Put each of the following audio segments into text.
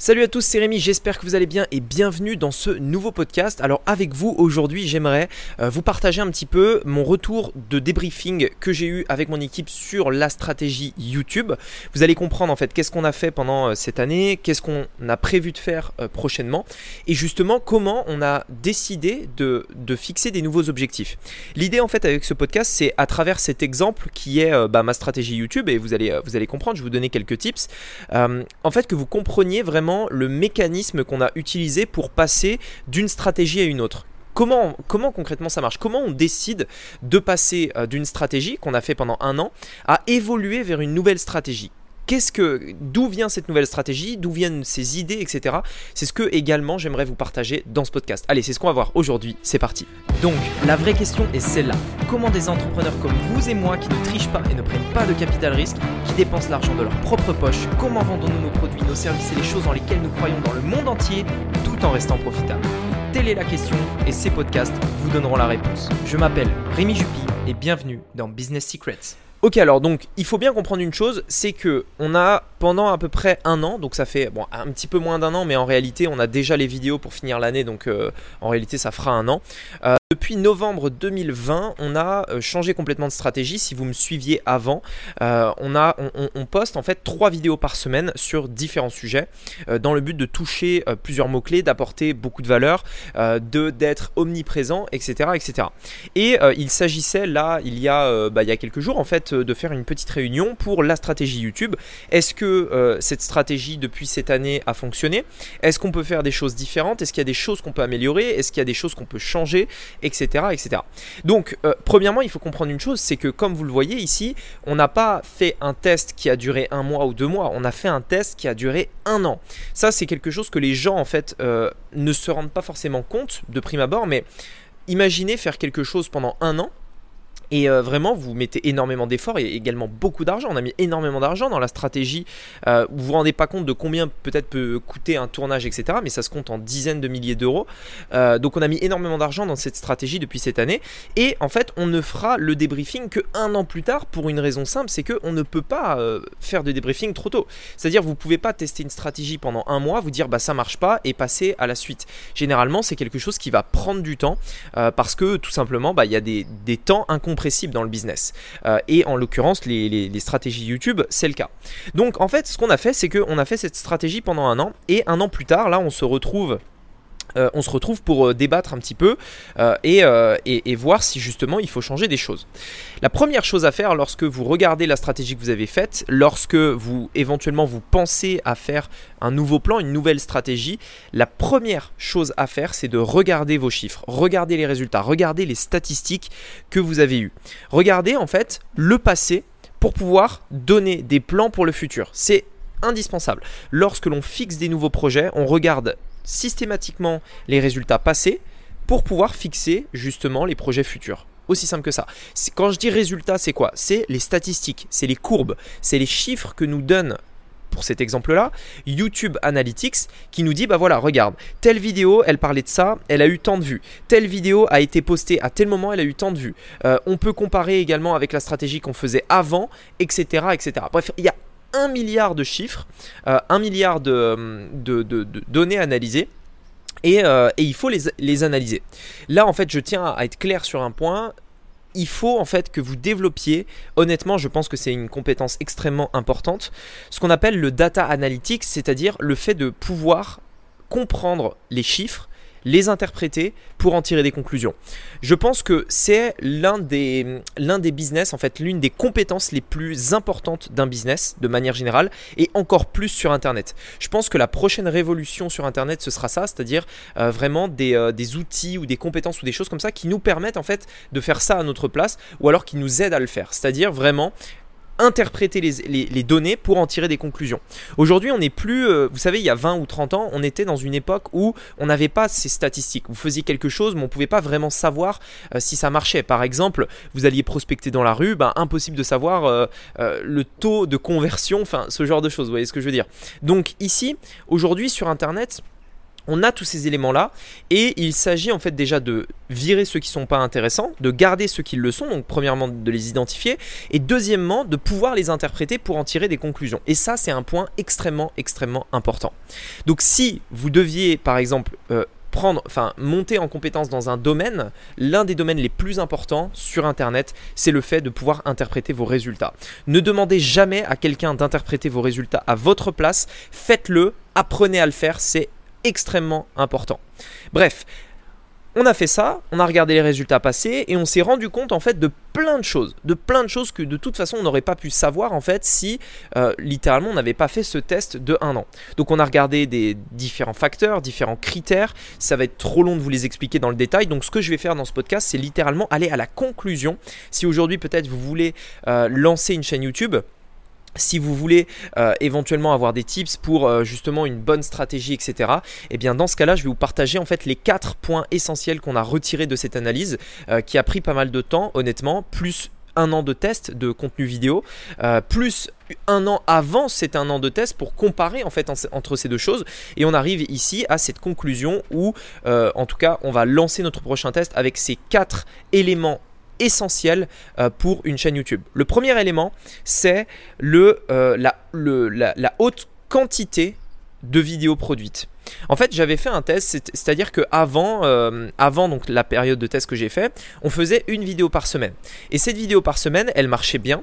Salut à tous, c'est Rémi, j'espère que vous allez bien et bienvenue dans ce nouveau podcast. Alors avec vous aujourd'hui j'aimerais euh, vous partager un petit peu mon retour de débriefing que j'ai eu avec mon équipe sur la stratégie YouTube. Vous allez comprendre en fait qu'est-ce qu'on a fait pendant euh, cette année, qu'est-ce qu'on a prévu de faire euh, prochainement et justement comment on a décidé de, fixer des nouveaux objectifs. L'idée en fait avec ce podcast c'est à travers cet exemple qui est bah, ma stratégie YouTube et vous allez, vous allez comprendre, je vais vous donner quelques tips, en fait que vous compreniez vraiment le mécanisme qu'on a utilisé pour passer d'une stratégie à une autre. Comment, comment, concrètement ça marche? Comment on décide de passer euh, d'une stratégie qu'on a fait pendant un an à évoluer vers une nouvelle stratégie? Qu'est-ce que, d'où vient cette nouvelle stratégie, d'où viennent ces idées, etc. C'est ce que également j'aimerais vous partager dans ce podcast. Allez, c'est ce qu'on va voir aujourd'hui. C'est parti. Donc, la vraie question est celle-là. Comment des entrepreneurs comme vous et moi qui ne trichent pas et ne prennent pas de capital risque, qui dépensent l'argent de leur propre poche, comment vendons-nous nos produits, nos services et les choses dans lesquelles nous croyons dans le monde entier, tout en restant profitables? Telle est la question et ces podcasts vous donneront la réponse. Je m'appelle Rémi Jupy et bienvenue dans Business Secrets. Ok, alors donc il faut bien comprendre une chose, c'est que on a pendant à peu près un an, donc ça fait bon un petit peu moins d'un an, mais en réalité on a déjà les vidéos pour finir l'année, donc euh, en réalité ça fera un an. Euh, depuis novembre 2020, on a euh, changé complètement de stratégie. Si vous me suiviez avant, euh, on, poste en fait trois vidéos par semaine sur différents sujets euh, dans le but de toucher plusieurs mots-clés, d'apporter beaucoup de valeur, de d'être omniprésent, etc. etc. Et il s'agissait là, il y, a, bah, il y a quelques jours, en fait, de faire une petite réunion pour la stratégie YouTube. Est-ce que cette stratégie depuis cette année a fonctionné? Est-ce qu'on peut faire des choses différentes? Est-ce qu'il y a des choses qu'on peut améliorer? Est-ce qu'il y a des choses qu'on peut changer? Etc. Donc, euh, premièrement, il faut comprendre une chose, c'est que comme vous le voyez ici, on n'a pas fait un test qui a duré un mois ou deux mois, on a fait un test qui a duré un an. Ça, c'est quelque chose que les gens, en fait, euh, ne se rendent pas forcément compte de prime abord, mais imaginez faire quelque chose pendant un an et euh, vraiment, vous mettez énormément d'efforts et également beaucoup d'argent. On a mis énormément d'argent dans la stratégie. Euh, vous vous rendez pas compte de combien peut-être peut coûter un tournage, etc. Mais ça se compte en dizaines de milliers d'euros. Euh, donc on a mis énormément d'argent dans cette stratégie depuis cette année. Et en fait, on ne fera le débriefing que un an plus tard pour une raison simple, c'est qu'on ne peut pas faire de débriefing trop tôt. C'est-à-dire, vous pouvez pas tester une stratégie pendant un mois, vous dire bah ça marche pas et passer à la suite. Généralement, c'est quelque chose qui va prendre du temps parce que tout simplement, bah, il y a des, des temps dans le business. Euh, et en l'occurrence, les, stratégies YouTube, c'est le cas. Donc en fait, ce qu'on a fait, c'est qu'on a fait cette stratégie pendant un an. Et un an plus tard, là, on se retrouve euh, on se retrouve pour euh, débattre un petit peu euh, et, voir si justement il faut changer des choses. La première chose à faire lorsque vous regardez la stratégie que vous avez faite, lorsque vous éventuellement vous pensez à faire un nouveau plan, une nouvelle stratégie, la première chose à faire c'est de regarder vos chiffres, regarder les résultats, regarder les statistiques que vous avez eues. Regardez en fait le passé pour pouvoir donner des plans pour le futur. C'est indispensable. Lorsque l'on fixe des nouveaux projets, on regarde systématiquement les résultats passés pour pouvoir fixer justement les projets futurs. Aussi simple que ça. Quand je dis résultats, c'est quoi? C'est les statistiques, c'est les courbes, c'est les chiffres que nous donne pour cet exemple-là, YouTube Analytics qui nous dit bah voilà, regarde, telle vidéo, elle parlait de ça, elle a eu tant de vues. Telle vidéo a été postée à tel moment, elle a eu tant de vues. Euh, on peut comparer également avec la stratégie qu'on faisait avant, etc., etc. Bref, il y a un milliard de chiffres, euh, un milliard de, données analysées. Euh, et, il faut les, les, analyser. Là, en fait, je tiens à être clair sur un point. Il faut en fait que vous développiez, honnêtement, je pense que c'est une compétence extrêmement importante, ce qu'on appelle le data analytics, c'est-à-dire le fait de pouvoir comprendre les chiffres les interpréter pour en tirer des conclusions. Je pense que c'est l'un des, business, en fait, l'une des compétences les plus importantes d'un business de manière générale et encore plus sur Internet. Je pense que la prochaine révolution sur Internet, ce sera ça, c'est-à-dire euh, vraiment des, euh, des, outils ou des compétences ou des choses comme ça qui nous permettent en fait de faire ça à notre place ou alors qui nous aident à le faire. C'est-à-dire vraiment interpréter les, données pour en tirer des conclusions. Aujourd'hui, on n'est plus, euh, vous savez, il y a 20 ou 30 ans, on était dans une époque où on n'avait pas ces statistiques. Vous faisiez quelque chose, mais on ne pouvait pas vraiment savoir euh, si ça marchait. Par exemple, vous alliez prospecter dans la rue, ben, impossible de savoir euh, le taux de conversion, enfin ce genre de choses, vous voyez ce que je veux dire. Donc ici, aujourd'hui sur Internet, on a tous ces éléments-là et il s'agit en fait déjà de virer ceux qui ne sont pas intéressants, de garder ceux qui le sont, donc premièrement de les identifier et deuxièmement de pouvoir les interpréter pour en tirer des conclusions. Et ça c'est un point extrêmement extrêmement important. Donc si vous deviez par exemple euh, prendre, enfin monter en compétence dans un domaine, l'un des domaines les plus importants sur Internet, c'est le fait de pouvoir interpréter vos résultats. Ne demandez jamais à quelqu'un d'interpréter vos résultats à votre place, faites-le, apprenez à le faire, c'est extrêmement important. Bref, on a fait ça, on a regardé les résultats passés et on s'est rendu compte en fait de plein de choses, de plein de choses que de toute façon on n'aurait pas pu savoir en fait si euh, littéralement on n'avait pas fait ce test de un an. Donc on a regardé des différents facteurs, différents critères, ça va être trop long de vous les expliquer dans le détail, donc ce que je vais faire dans ce podcast c'est littéralement aller à la conclusion. Si aujourd'hui peut-être vous voulez euh, lancer une chaîne YouTube, si vous voulez euh, éventuellement avoir des tips pour euh, justement une bonne stratégie, etc., et eh bien dans ce cas-là, je vais vous partager en fait les quatre points essentiels qu'on a retirés de cette analyse, euh, qui a pris pas mal de temps, honnêtement, plus un an de test de contenu vidéo, plus un an avant c'est un an de test pour comparer en fait entre ces deux choses. Et on arrive ici à cette conclusion où, en tout cas, on va lancer notre prochain test avec ces quatre éléments essentiel euh, pour une chaîne YouTube. Le premier élément, c'est euh, la, haute quantité de vidéos produites. En fait, j'avais fait un test, c'est-à-dire que avant, euh, la période de test que j'ai fait, on faisait une vidéo par semaine. Et cette vidéo par semaine, elle marchait bien.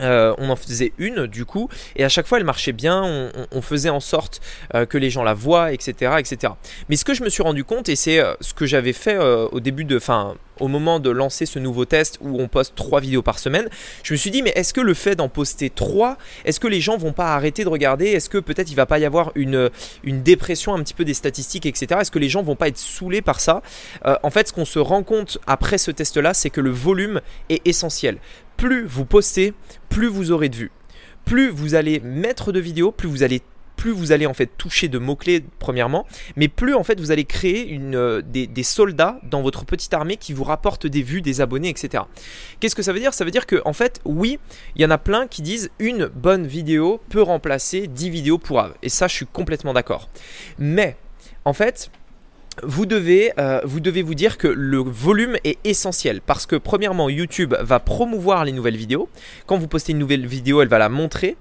Euh, on en faisait une du coup, et à chaque fois elle marchait bien, on, faisait en sorte euh, que les gens la voient, etc., etc. Mais ce que je me suis rendu compte, et c'est euh, ce que j'avais fait au début de, fin, au moment de lancer ce nouveau test où on poste trois vidéos par semaine, je me suis dit mais est-ce que le fait d'en poster trois, est-ce que les gens vont pas arrêter de regarder? Est-ce que peut-être il va pas y avoir une, une dépression un petit peu des statistiques, etc. Est-ce que les gens vont pas être saoulés par ça? En fait, ce qu'on se rend compte après ce test-là, c'est que le volume est essentiel plus vous postez, plus vous aurez de vues. Plus vous allez mettre de vidéos, plus vous allez plus vous allez en fait toucher de mots-clés premièrement, mais plus en fait vous allez créer euh, des, soldats dans votre petite armée qui vous rapportent des vues, des abonnés, etc. Qu'est-ce que ça veut dire? Ça veut dire que en fait, oui, il y en a plein qui disent une bonne vidéo peut remplacer 10 vidéos pour Et ça, je suis complètement d'accord. Mais en fait, vous devez, euh, vous devez vous dire que le volume est essentiel parce que premièrement YouTube va promouvoir les nouvelles vidéos. Quand vous postez une nouvelle vidéo, elle va la montrer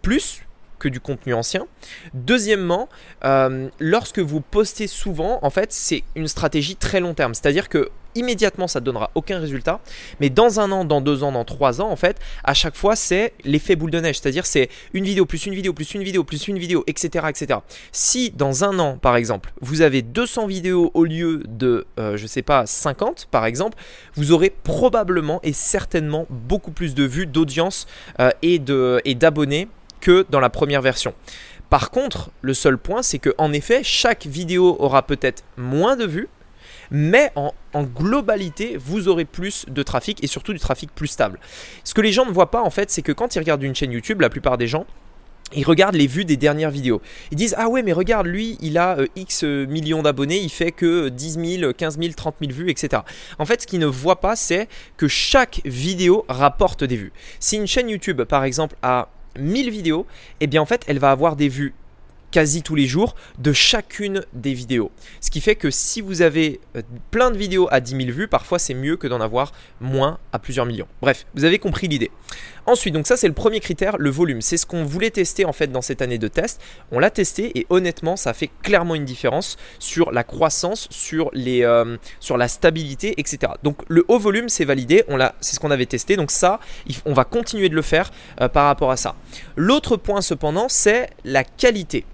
plus du contenu ancien. Deuxièmement, euh, lorsque vous postez souvent, en fait, c'est une stratégie très long terme. C'est-à-dire que immédiatement ça ne donnera aucun résultat mais dans un an dans deux ans dans trois ans en fait à chaque fois c'est l'effet boule de neige c'est à dire c'est une vidéo plus une vidéo plus une vidéo plus une vidéo etc etc si dans un an par exemple vous avez 200 vidéos au lieu de euh, je sais pas 50 par exemple vous aurez probablement et certainement beaucoup plus de vues d'audience euh, et d'abonnés que dans la première version par contre, le seul point, c'est que en effet, chaque vidéo aura peut-être moins de vues, mais en, globalité, vous aurez plus de trafic et surtout du trafic plus stable. Ce que les gens ne voient pas en fait, c'est que quand ils regardent une chaîne YouTube, la plupart des gens, ils regardent les vues des dernières vidéos. Ils disent Ah ouais, mais regarde, lui, il a euh, X millions d'abonnés, il fait que 10 000, 15 000, 30 000 vues, etc. En fait, ce qu'ils ne voient pas, c'est que chaque vidéo rapporte des vues. Si une chaîne YouTube, par exemple, a 1000 vidéos, eh bien en fait, elle va avoir des vues quasi tous les jours de chacune des vidéos. Ce qui fait que si vous avez euh, plein de vidéos à 10 000 vues, parfois c'est mieux que d'en avoir moins à plusieurs millions. Bref, vous avez compris l'idée. Ensuite, donc ça c'est le premier critère, le volume. C'est ce qu'on voulait tester en fait dans cette année de test. On l'a testé et honnêtement ça fait clairement une différence sur la croissance, sur, euh, la stabilité, etc. Donc le haut volume c'est validé, c'est ce qu'on avait testé. Donc ça, on va continuer de le faire euh, par rapport à ça. L'autre point cependant c'est la qualité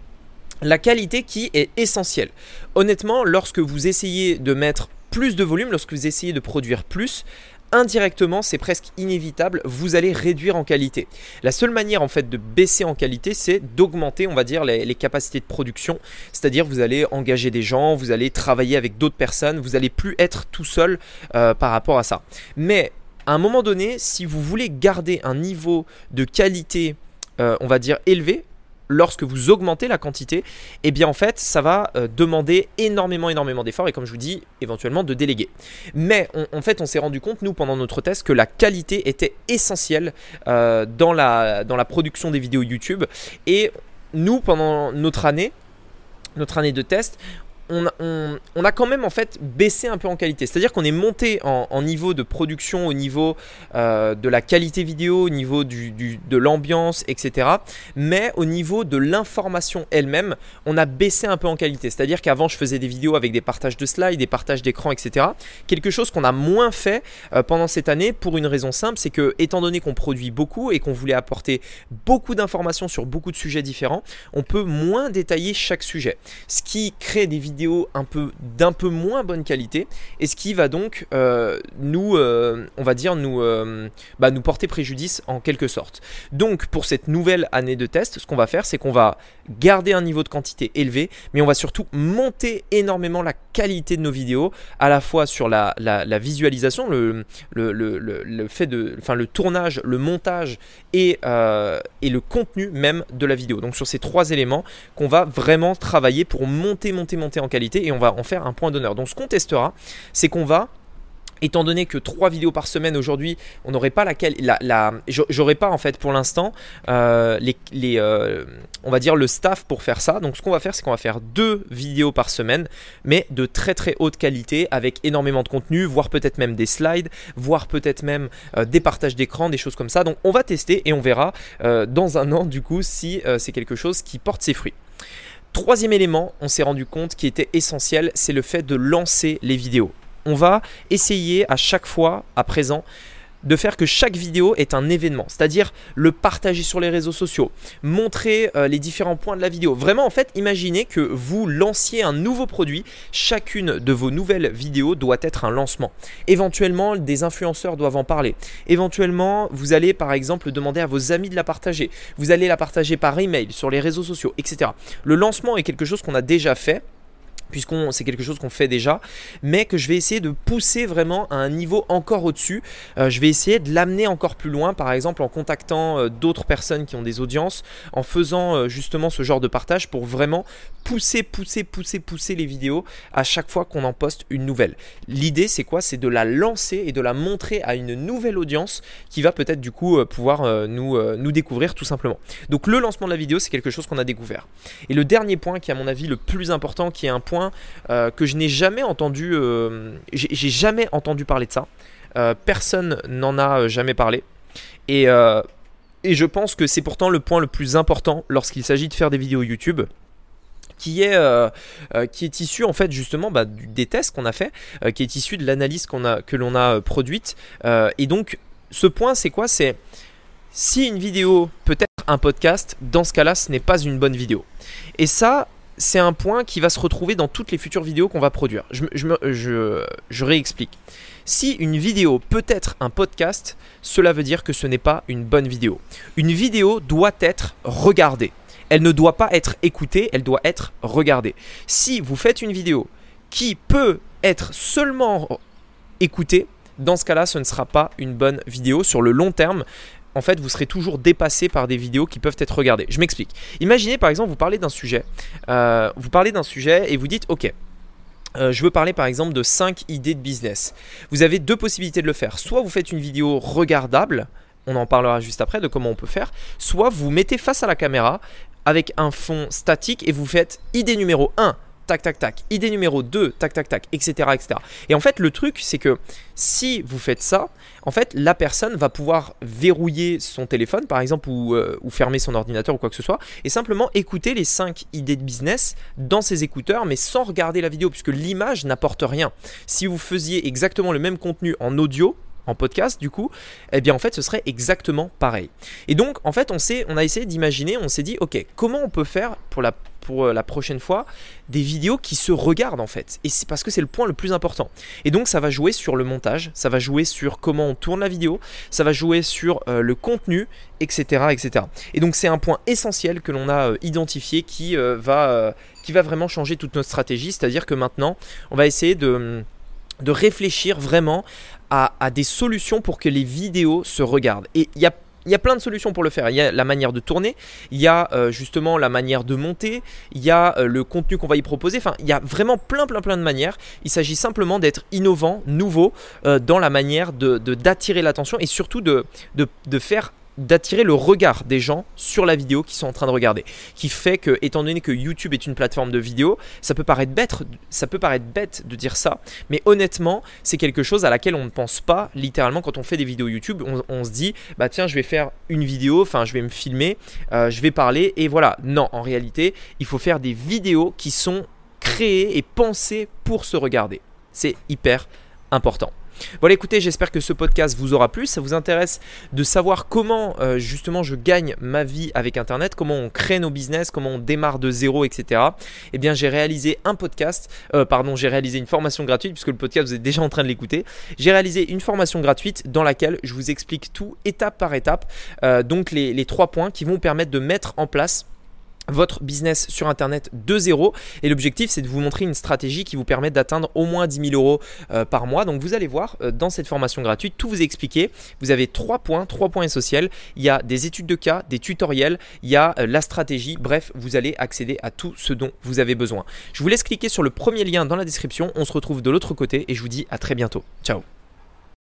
la qualité qui est essentielle. Honnêtement, lorsque vous essayez de mettre plus de volume, lorsque vous essayez de produire plus, indirectement, c'est presque inévitable, vous allez réduire en qualité. La seule manière en fait de baisser en qualité, c'est d'augmenter, on va dire, les, capacités de production. C'est-à-dire, vous allez engager des gens, vous allez travailler avec d'autres personnes, vous allez plus être tout seul euh, par rapport à ça. Mais à un moment donné, si vous voulez garder un niveau de qualité, euh, on va dire élevé, lorsque vous augmentez la quantité, eh bien en fait ça va euh, demander énormément d'efforts et comme je vous dis éventuellement de déléguer. Mais en fait on s'est rendu compte nous pendant notre test que la qualité était essentielle euh, dans, la, dans la production des vidéos YouTube et nous pendant notre année notre année de test, on, a quand même en fait baissé un peu en qualité. C'est-à-dire qu'on est monté en, niveau de production, au niveau euh, de la qualité vidéo, au niveau de l'ambiance, etc. Mais au niveau de l'information elle-même, on a baissé un peu en qualité. C'est-à-dire qu'avant, je faisais des vidéos avec des partages de slides, des partages d'écran, etc. Quelque chose qu'on a moins fait euh, pendant cette année pour une raison simple, c'est que étant donné qu'on produit beaucoup et qu'on voulait apporter beaucoup d'informations sur beaucoup de sujets différents, on peut moins détailler chaque sujet. Ce qui crée des vidéos un peu d'un peu moins bonne qualité. Et ce qui va donc euh, nous euh, on va dire nous euh, bah, nous porter préjudice en quelque sorte. Donc pour cette nouvelle année de test ce qu'on va faire c'est qu'on va garder un niveau de quantité élevé mais on va surtout monter énormément la qualité de nos vidéos à la fois sur la, la, visualisation le, le, fait de enfin le tournage le montage et, et le contenu même de la vidéo. Donc sur ces trois éléments qu'on va vraiment travailler pour monter monter monter en qualité et on va en faire un point d'honneur. Donc ce qu'on testera, c'est qu'on va étant donné que trois vidéos par semaine aujourd'hui, on n'aurait pas laquelle, la, la j'aurais pas en fait pour l'instant euh, les, les euh, on va dire le staff pour faire ça. Donc ce qu'on va faire, c'est qu'on va faire deux vidéos par semaine, mais de très très haute qualité avec énormément de contenu, voire peut-être même des slides, voire peut-être même euh, des partages d'écran, des choses comme ça. Donc on va tester et on verra dans un an du coup si c'est quelque chose qui porte ses fruits. Troisième élément, on s'est rendu compte qui était essentiel, c'est le fait de lancer les vidéos. On va essayer à chaque fois, à présent, de faire que chaque vidéo est un événement, c'est-à-dire le partager sur les réseaux sociaux, montrer euh, les différents points de la vidéo. Vraiment, en fait, imaginez que vous lanciez un nouveau produit, chacune de vos nouvelles vidéos doit être un lancement. Éventuellement, des influenceurs doivent en parler. Éventuellement, vous allez par exemple demander à vos amis de la partager. Vous allez la partager par email, sur les réseaux sociaux, etc. Le lancement est quelque chose qu'on a déjà fait puisqu'on c'est quelque chose qu'on fait déjà, mais que je vais essayer de pousser vraiment à un niveau encore au-dessus. Euh, je vais essayer de l'amener encore plus loin, par exemple en contactant euh, d'autres personnes qui ont des audiences, en faisant euh, justement ce genre de partage pour vraiment pousser, pousser, pousser, pousser les vidéos à chaque fois qu'on en poste une nouvelle. L'idée c'est quoi? C'est de la lancer et de la montrer à une nouvelle audience qui va peut-être du coup pouvoir nous, nous découvrir tout simplement. Donc le lancement de la vidéo c'est quelque chose qu'on a découvert. Et le dernier point qui est à mon avis le plus important, qui est un point euh, que je n'ai jamais entendu. Euh, j'ai jamais entendu parler de ça. Euh, personne n'en a jamais parlé. Et, et je pense que c'est pourtant le point le plus important lorsqu'il s'agit de faire des vidéos YouTube qui est, est issu en fait justement bah, des tests qu'on a fait, qui est issu de l'analyse qu'on a, que l'on a produite. et donc ce point c'est quoi? C'est si une vidéo peut être un podcast, dans ce cas-là ce n'est pas une bonne vidéo. Et ça, c'est un point qui va se retrouver dans toutes les futures vidéos qu'on va produire. Je, réexplique. Si une vidéo peut être un podcast, cela veut dire que ce n'est pas une bonne vidéo. Une vidéo doit être regardée. Elle ne doit pas être écoutée, elle doit être regardée. Si vous faites une vidéo qui peut être seulement écoutée, dans ce cas-là, ce ne sera pas une bonne vidéo sur le long terme en fait, vous serez toujours dépassé par des vidéos qui peuvent être regardées. Je m'explique. Imaginez par exemple, vous parlez d'un sujet, euh, vous parlez d'un sujet et vous dites, ok, euh, je veux parler par exemple de 5 idées de business. Vous avez deux possibilités de le faire. Soit vous faites une vidéo regardable, on en parlera juste après de comment on peut faire, soit vous mettez face à la caméra avec un fond statique et vous faites idée numéro 1 tac, tac, tac. Idée numéro 2, tac, tac, tac, etc., etc. Et en fait, le truc, c'est que si vous faites ça, en fait, la personne va pouvoir verrouiller son téléphone, par exemple, ou, euh, ou fermer son ordinateur ou quoi que ce soit, et simplement écouter les 5 idées de business dans ses écouteurs, mais sans regarder la vidéo, puisque l'image n'apporte rien. Si vous faisiez exactement le même contenu en audio, podcast du coup, eh bien en fait ce serait exactement pareil. Et donc en fait on, sait, on a essayé d'imaginer, on s'est dit ok comment on peut faire pour la, pour euh, la prochaine fois des vidéos qui se regardent en fait. Et c'est parce que c'est le point le plus important. Et donc ça va jouer sur le montage, ça va jouer sur comment on tourne la vidéo, ça va jouer sur euh, le contenu, etc., etc. Et donc c'est un point essentiel que l'on a euh, identifié qui, va, qui va vraiment changer toute notre stratégie. C'est-à-dire que maintenant on va essayer de de réfléchir vraiment à, des solutions pour que les vidéos se regardent. Et il y a il y a plein de solutions pour le faire. Il y a la manière de tourner, il y a euh, justement la manière de monter, il y a euh, le contenu qu'on va y proposer. Enfin, il y a vraiment plein, plein, plein de manières. Il s'agit simplement d'être innovant, nouveau euh, dans la manière de d'attirer l'attention et surtout de, de, de, faire d'attirer le regard des gens sur la vidéo qu'ils sont en train de regarder. Qui fait que, étant donné que YouTube est une plateforme de vidéo, ça peut paraître bête, ça peut paraître bête de dire ça, mais honnêtement, c'est quelque chose à laquelle on ne pense pas littéralement quand on fait des vidéos YouTube. On, se dit, bah tiens, je vais faire une vidéo, enfin, je vais me filmer, euh, je vais parler, et voilà. Non, en réalité, il faut faire des vidéos qui sont créées et pensées pour se regarder. C'est hyper important. Voilà, écoutez, j'espère que ce podcast vous aura plu. Ça vous intéresse de savoir comment euh, justement je gagne ma vie avec Internet, comment on crée nos business, comment on démarre de zéro, etc. Eh bien, j'ai réalisé un podcast, euh, pardon, j'ai réalisé une formation gratuite puisque le podcast vous êtes déjà en train de l'écouter. J'ai réalisé une formation gratuite dans laquelle je vous explique tout étape par étape. Euh, donc les, les trois points qui vont permettre de mettre en place votre business sur Internet de zéro. Et l'objectif, c'est de vous montrer une stratégie qui vous permet d'atteindre au moins 10 000 euros euh, par mois. Donc vous allez voir euh, dans cette formation gratuite, tout vous expliquer. Vous avez trois points, trois points essentiels. Il y a des études de cas, des tutoriels, il y a euh, la stratégie. Bref, vous allez accéder à tout ce dont vous avez besoin. Je vous laisse cliquer sur le premier lien dans la description. On se retrouve de l'autre côté et je vous dis à très bientôt. Ciao